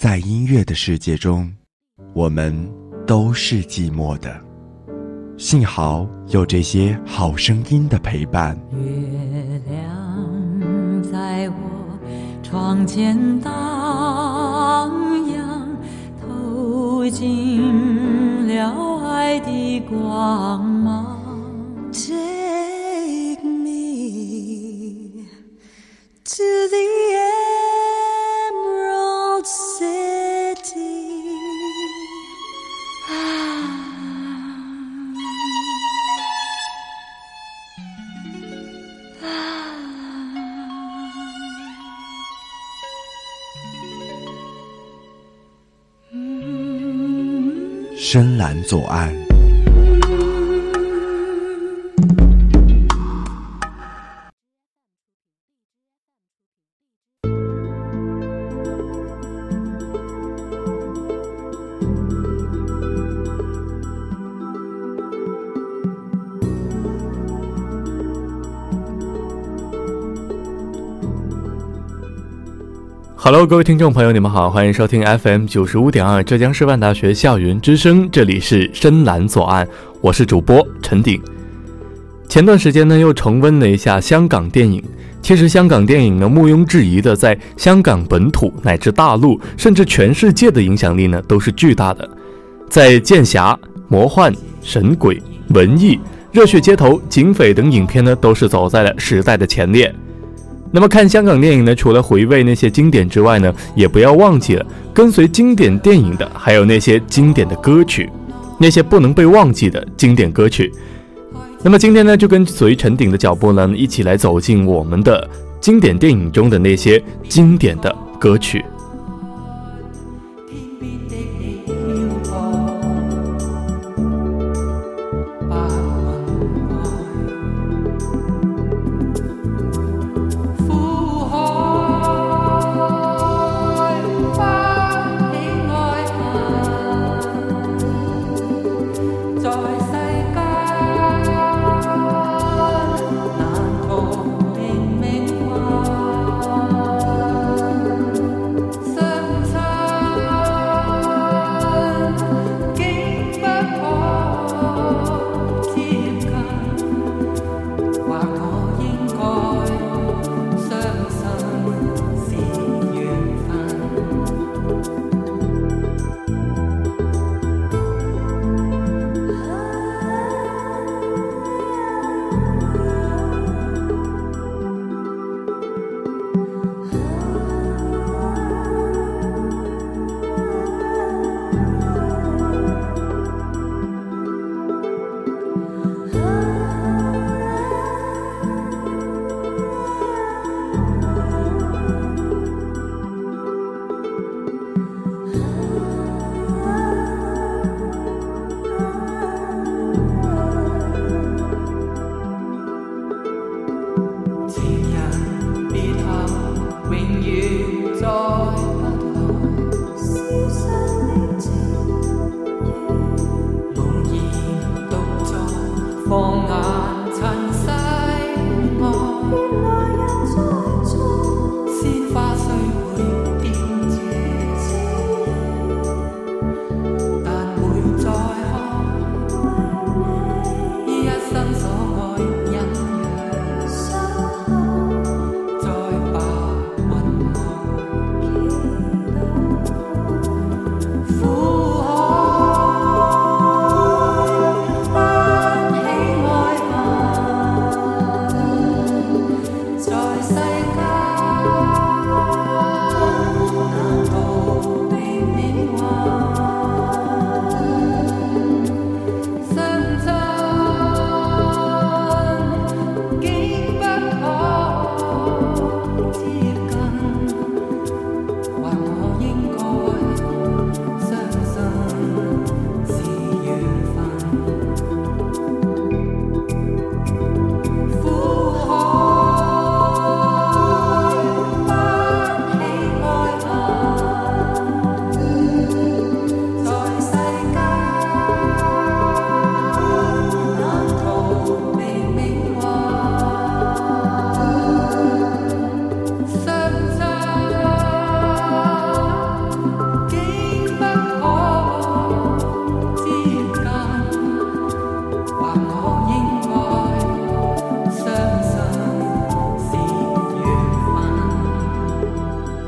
在音乐的世界中，我们都是寂寞的。幸好有这些好声音的陪伴。月亮在我窗前荡漾，透进了爱的光芒。Take me to the end. 深蓝左岸。Hello，各位听众朋友，你们好，欢迎收听 FM 九十五点二浙江师范大学校园之声，这里是深蓝左岸，我是主播陈鼎。前段时间呢，又重温了一下香港电影。其实香港电影呢，毋庸置疑的，在香港本土乃至大陆，甚至全世界的影响力呢，都是巨大的。在剑侠、魔幻、神鬼、文艺、热血街头、警匪等影片呢，都是走在了时代的前列。那么看香港电影呢，除了回味那些经典之外呢，也不要忘记了跟随经典电影的，还有那些经典的歌曲，那些不能被忘记的经典歌曲。那么今天呢，就跟随陈鼎的脚步呢，一起来走进我们的经典电影中的那些经典的歌曲。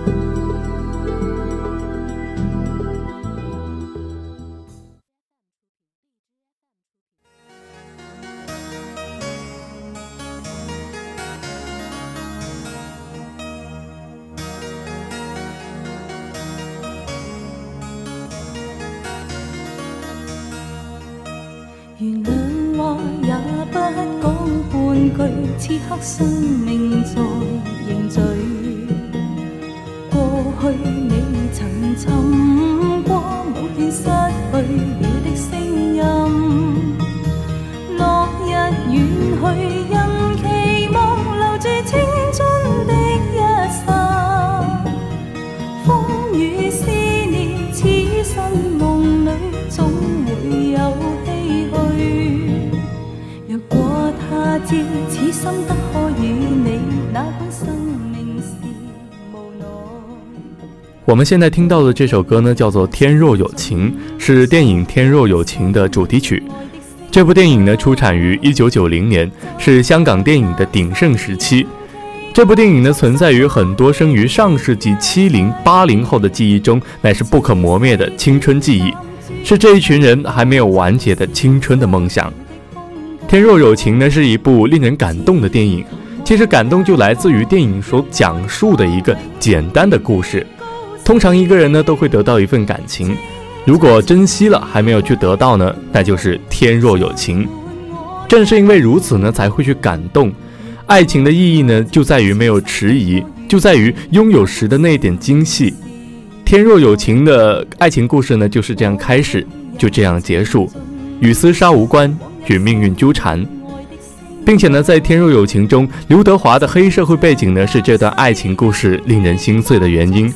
原他朝此心得可与你，哪管生命是无奈。我们现在听到的这首歌呢，叫做《天若有情》，是电影《天若有情》的主题曲。这部电影呢，出产于一九九零年，是香港电影的鼎盛时期。这部电影呢，存在于很多生于上世纪七零八零后的记忆中，乃是不可磨灭的青春记忆，是这一群人还没有完结的青春的梦想。《天若有情》呢，是一部令人感动的电影。其实感动就来自于电影所讲述的一个简单的故事。通常一个人呢都会得到一份感情，如果珍惜了还没有去得到呢，那就是天若有情。正是因为如此呢，才会去感动。爱情的意义呢，就在于没有迟疑，就在于拥有时的那点惊喜。天若有情的爱情故事呢，就是这样开始，就这样结束，与厮杀无关，与命运纠缠。并且呢，在《天若有情》中，刘德华的黑社会背景呢，是这段爱情故事令人心碎的原因。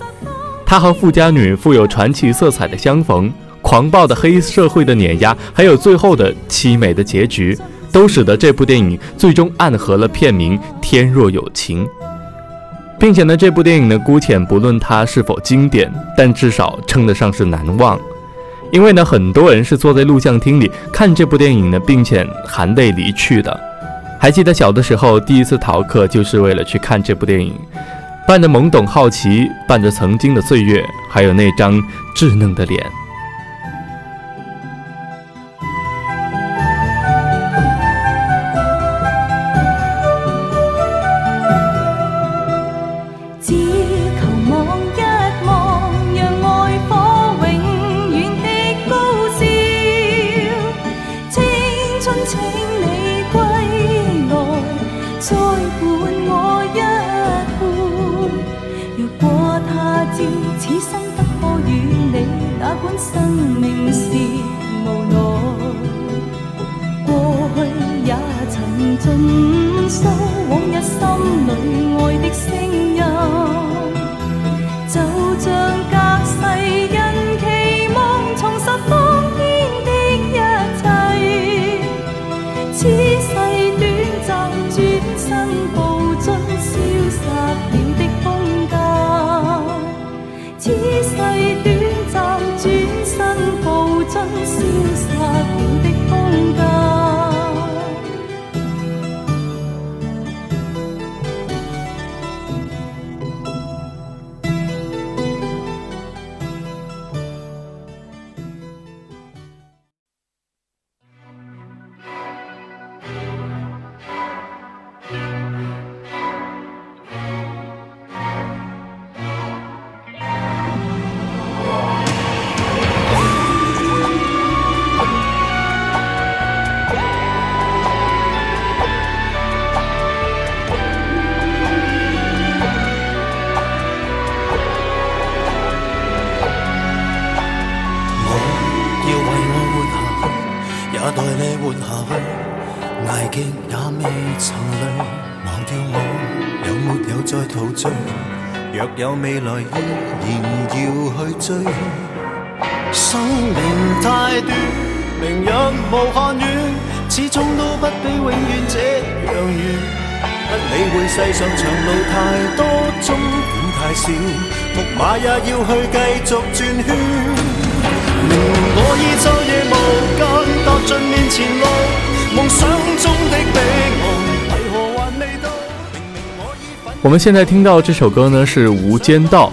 他和富家女富有传奇色彩的相逢，狂暴的黑社会的碾压，还有最后的凄美的结局，都使得这部电影最终暗合了片名《天若有情》。并且呢，这部电影呢，姑且不论它是否经典，但至少称得上是难忘。因为呢，很多人是坐在录像厅里看这部电影呢，并且含泪离去的。还记得小的时候，第一次逃课就是为了去看这部电影，伴着懵懂好奇，伴着曾经的岁月，还有那张稚嫩的脸。尽收往日心里爱的声。你活下去。捱極也未曾累，忘掉我有沒有再陶醉？若有未來，依然要去追。生命太短，明日無限遠，始終都不比永遠這樣遠。不理會世上長路太多，終點太少，木馬也要去繼續轉圈。明明我已晝夜無間踏夢中的彼岸，我已我们现在听到这首歌呢是《无间道》，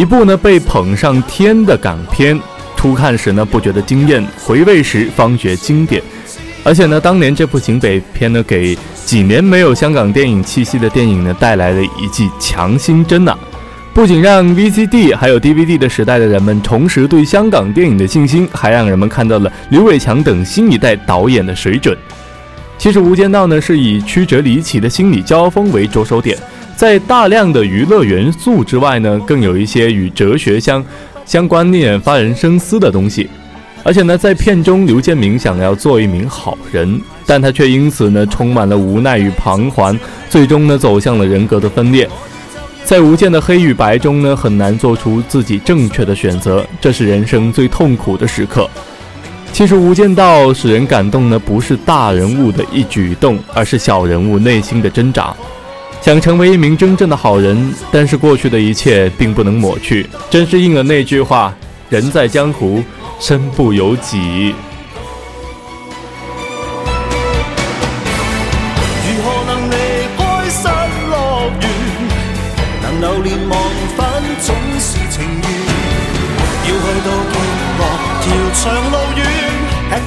一部呢被捧上天的港片。初看时呢不觉得惊艳，回味时方觉经典。而且呢，当年这部警匪片呢给几年没有香港电影气息的电影呢带来了一剂强心针呐！不仅让 VCD 还有 DVD 的时代的人们重拾对香港电影的信心，还让人们看到了刘伟强等新一代导演的水准。其实《无间道》呢是以曲折离奇的心理交锋为着手点。在大量的娱乐元素之外呢，更有一些与哲学相相关联、发人深思的东西。而且呢，在片中，刘建明想要做一名好人，但他却因此呢，充满了无奈与彷徨，最终呢，走向了人格的分裂。在无限的黑与白中呢，很难做出自己正确的选择，这是人生最痛苦的时刻。其实，《无间道》使人感动呢，不是大人物的一举动，而是小人物内心的挣扎。想成为一名真正的好人，但是过去的一切并不能抹去。真是应了那句话：“人在江湖，身不由己。”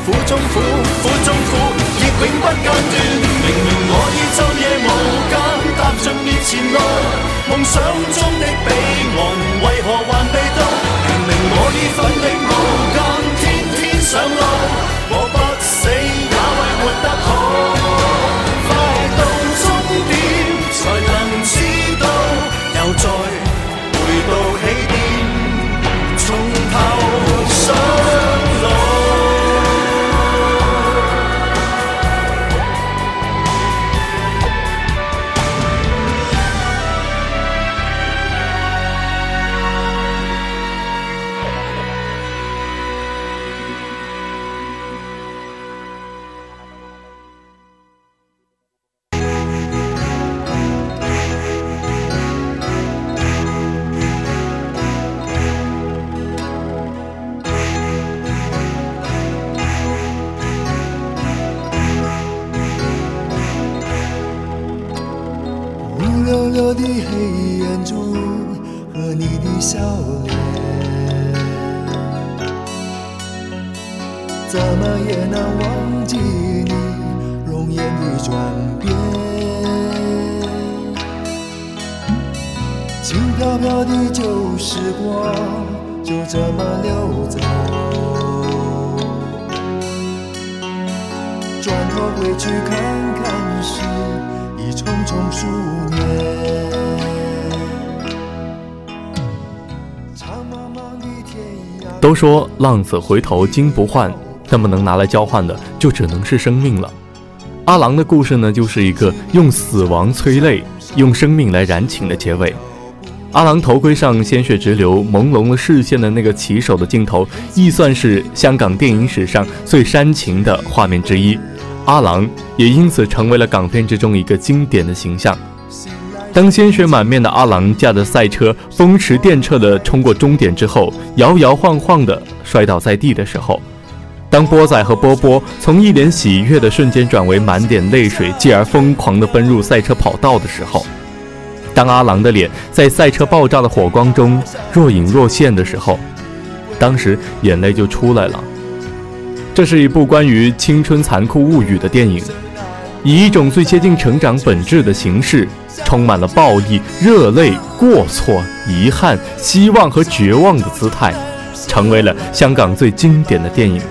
苦中苦，苦中苦，亦永不间断。明明我已昼夜无间。踏进面前路，梦想中的彼岸，为何还未到？明明我已奋力无间，天天上路，我不死也为活得好。快到终点，才能知道，又再回去看看是一匆匆数年。都说浪子回头金不换，那么能拿来交换的就只能是生命了。阿郎的故事呢，就是一个用死亡催泪，用生命来燃情的结尾。阿郎头盔上鲜血直流、朦胧了视线的那个骑手的镜头，亦算是香港电影史上最煽情的画面之一。阿郎也因此成为了港片之中一个经典的形象。当鲜血满面的阿郎驾着赛车风驰电掣地冲过终点之后，摇摇晃晃地摔倒在地的时候；当波仔和波波从一脸喜悦的瞬间转为满脸泪水，继而疯狂地奔入赛车跑道的时候。当阿郎的脸在赛车爆炸的火光中若隐若现的时候，当时眼泪就出来了。这是一部关于青春残酷物语的电影，以一种最接近成长本质的形式，充满了暴力、热泪、过错、遗憾、希望和绝望的姿态，成为了香港最经典的电影。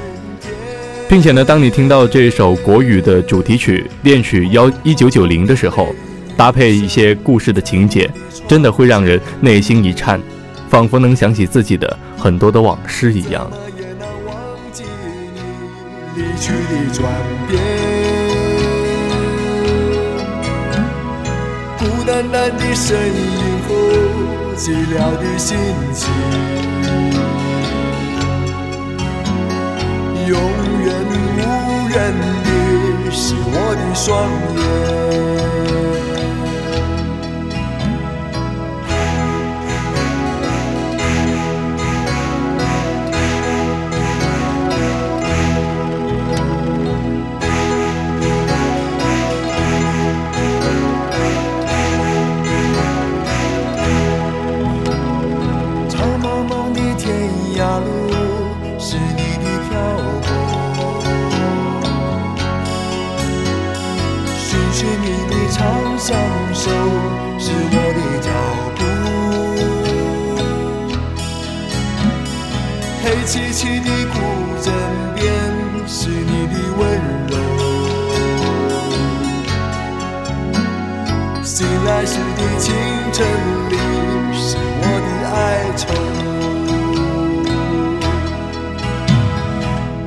并且呢，当你听到这首国语的主题曲《恋曲幺一九九零》的时候。搭配一些故事的情节，真的会让人内心一颤，仿佛能想起自己的很多的往事一样。离去的转变孤单单的身影和寂寥的心情，永远无人的是我的双眼。愁。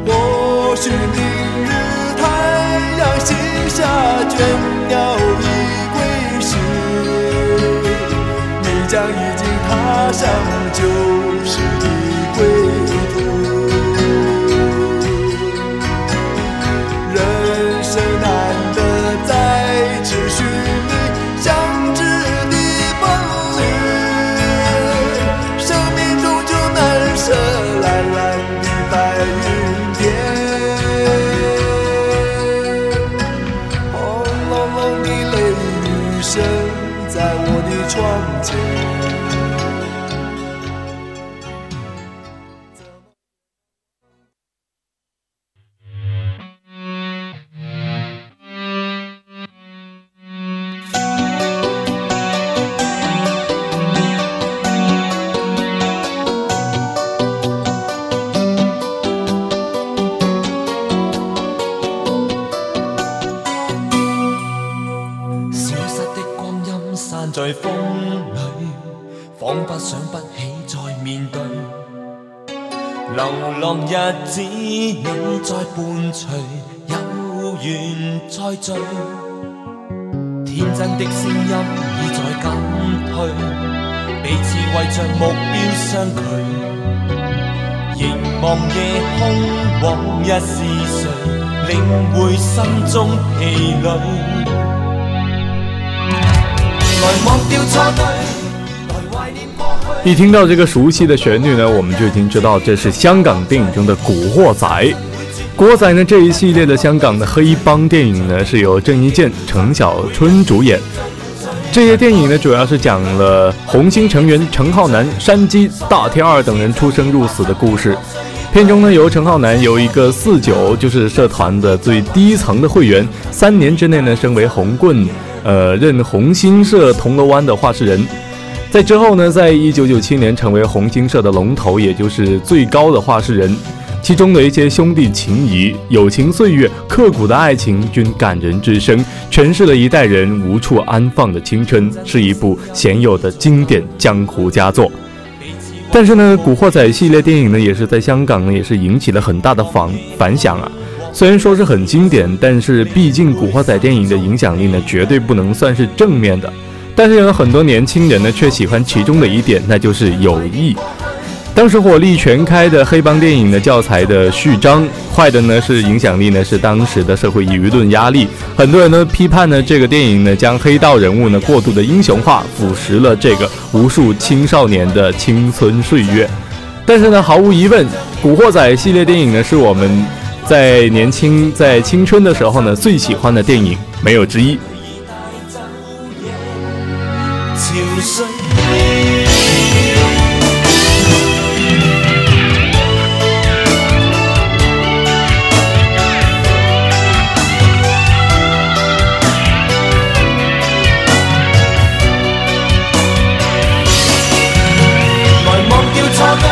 或许明日太阳西下，倦鸟已归时，你将已经踏上旧时你在伴随，有缘再聚。天真的声音已在减退，彼此为着目标相距。凝望夜空，往日是谁领会心中疲累？来忘掉错对，一听到这个熟悉的旋律呢，我们就已经知道这是香港电影中的《古惑仔》。《古惑仔》呢这一系列的香港的黑帮电影呢，是由郑伊健、陈小春主演。这些电影呢，主要是讲了红星成员陈浩南、山鸡、大天二等人出生入死的故事。片中呢，由陈浩南由一个四九，就是社团的最低层的会员，三年之内呢升为红棍，呃，任红星社铜锣湾的话事人。在之后呢，在一九九七年成为红星社的龙头，也就是最高的话事人。其中的一些兄弟情谊、友情岁月、刻骨的爱情均感人至深，诠释了一代人无处安放的青春，是一部鲜有的经典江湖佳作。但是呢，《古惑仔》系列电影呢，也是在香港呢，也是引起了很大的反反响啊。虽然说是很经典，但是毕竟《古惑仔》电影的影响力呢，绝对不能算是正面的。但是有很多年轻人呢，却喜欢其中的一点，那就是友谊。当时火力全开的黑帮电影的教材的序章，坏的呢是影响力呢是当时的社会舆论压力，很多人呢批判呢这个电影呢将黑道人物呢过度的英雄化，腐蚀了这个无数青少年的青春岁月。但是呢，毫无疑问，《古惑仔》系列电影呢是我们在年轻在青春的时候呢最喜欢的电影，没有之一。潮水。來忘掉錯對，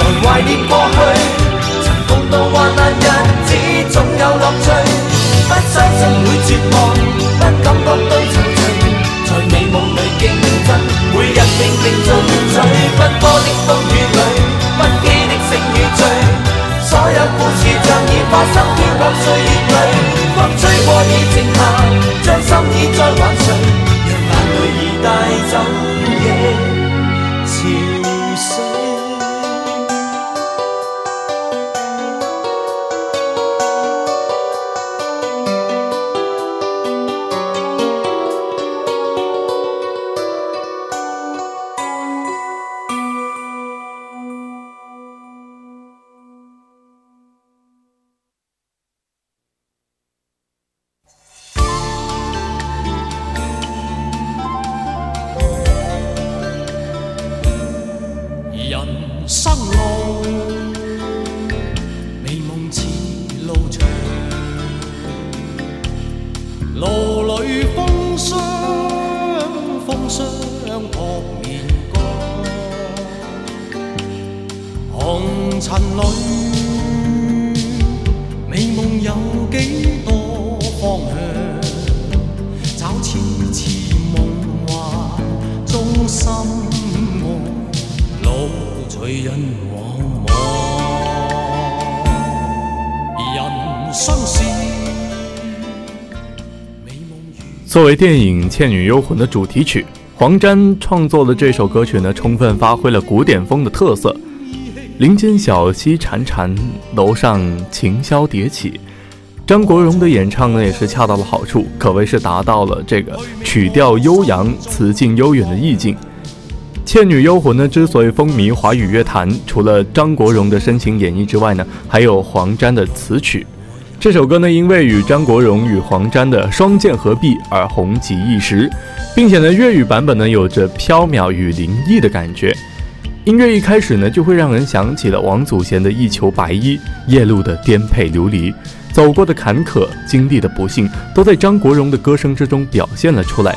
來懷念岁月里风吹过已静下将心意再还谁让眼泪已带走。作为电影《倩女幽魂》的主题曲，黄沾创作的这首歌曲呢，充分发挥了古典风的特色。林间小溪潺潺，楼上琴箫迭起。张国荣的演唱呢，也是恰到了好处，可谓是达到了这个曲调悠扬、词境悠远的意境。《倩女幽魂》呢，之所以风靡华语乐坛，除了张国荣的深情演绎之外呢，还有黄沾的词曲。这首歌呢，因为与张国荣与黄沾的双剑合璧而红极一时，并且呢，粤语版本呢，有着飘渺与灵异的感觉。音乐一开始呢，就会让人想起了王祖贤的一裘白衣，夜路的颠沛流离，走过的坎坷，经历的不幸，都在张国荣的歌声之中表现了出来，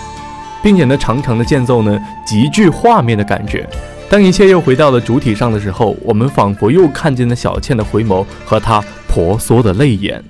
并且呢，长长的间奏呢，极具画面的感觉。当一切又回到了主体上的时候，我们仿佛又看见了小倩的回眸和她婆娑的泪眼。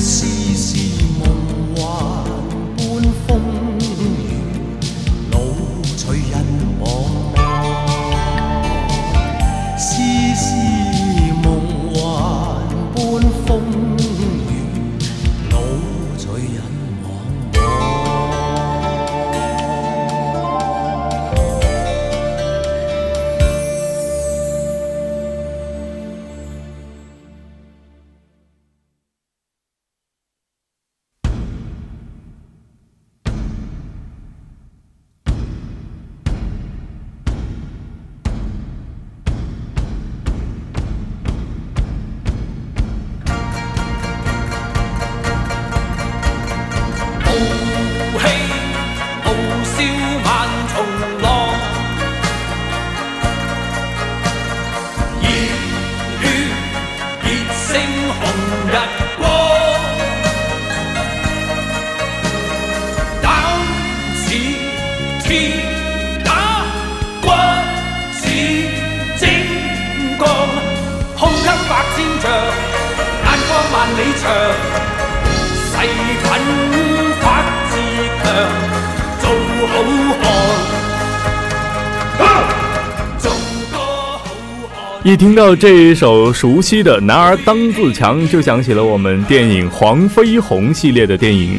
see 一听到这一首熟悉的《男儿当自强》，就想起了我们电影《黄飞鸿》系列的电影。《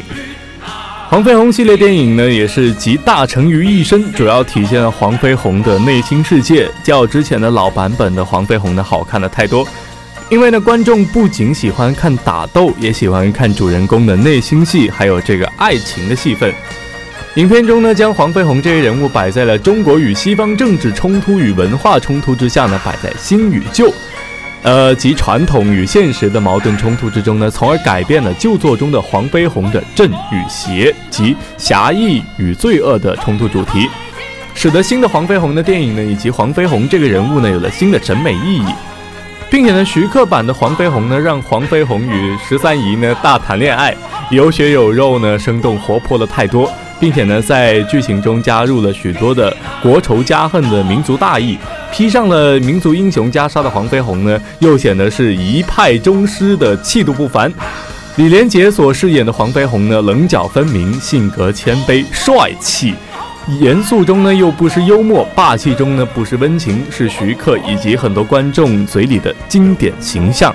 黄飞鸿》系列电影呢，也是集大成于一身，主要体现了黄飞鸿的内心世界，较之前的老版本的黄飞鸿呢好看的太多。因为呢，观众不仅喜欢看打斗，也喜欢看主人公的内心戏，还有这个爱情的戏份。影片中呢，将黄飞鸿这一人物摆在了中国与西方政治冲突与文化冲突之下呢，摆在新与旧，呃，及传统与现实的矛盾冲突之中呢，从而改变了旧作中的黄飞鸿的正与邪及侠义与罪恶的冲突主题，使得新的黄飞鸿的电影呢，以及黄飞鸿这个人物呢，有了新的审美意义，并且呢，徐克版的黄飞鸿呢，让黄飞鸿与十三姨呢大谈恋爱，有血有肉呢，生动活泼了太多。并且呢，在剧情中加入了许多的国仇家恨的民族大义，披上了民族英雄袈裟的黄飞鸿呢，又显得是一派宗师的气度不凡。李连杰所饰演的黄飞鸿呢，棱角分明，性格谦卑帅气，严肃中呢又不失幽默，霸气中呢不失温情，是徐克以及很多观众嘴里的经典形象。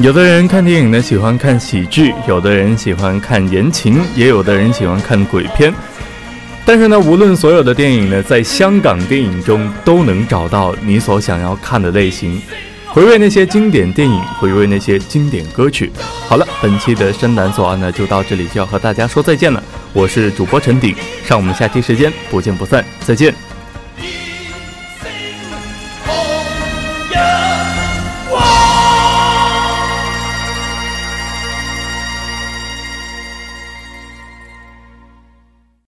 有的人看电影呢，喜欢看喜剧；有的人喜欢看言情；也有的人喜欢看鬼片。但是呢，无论所有的电影呢，在香港电影中都能找到你所想要看的类型。回味那些经典电影，回味那些经典歌曲。好了，本期的深蓝左岸呢，就到这里，就要和大家说再见了。我是主播陈鼎，让我们下期时间不见不散，再见。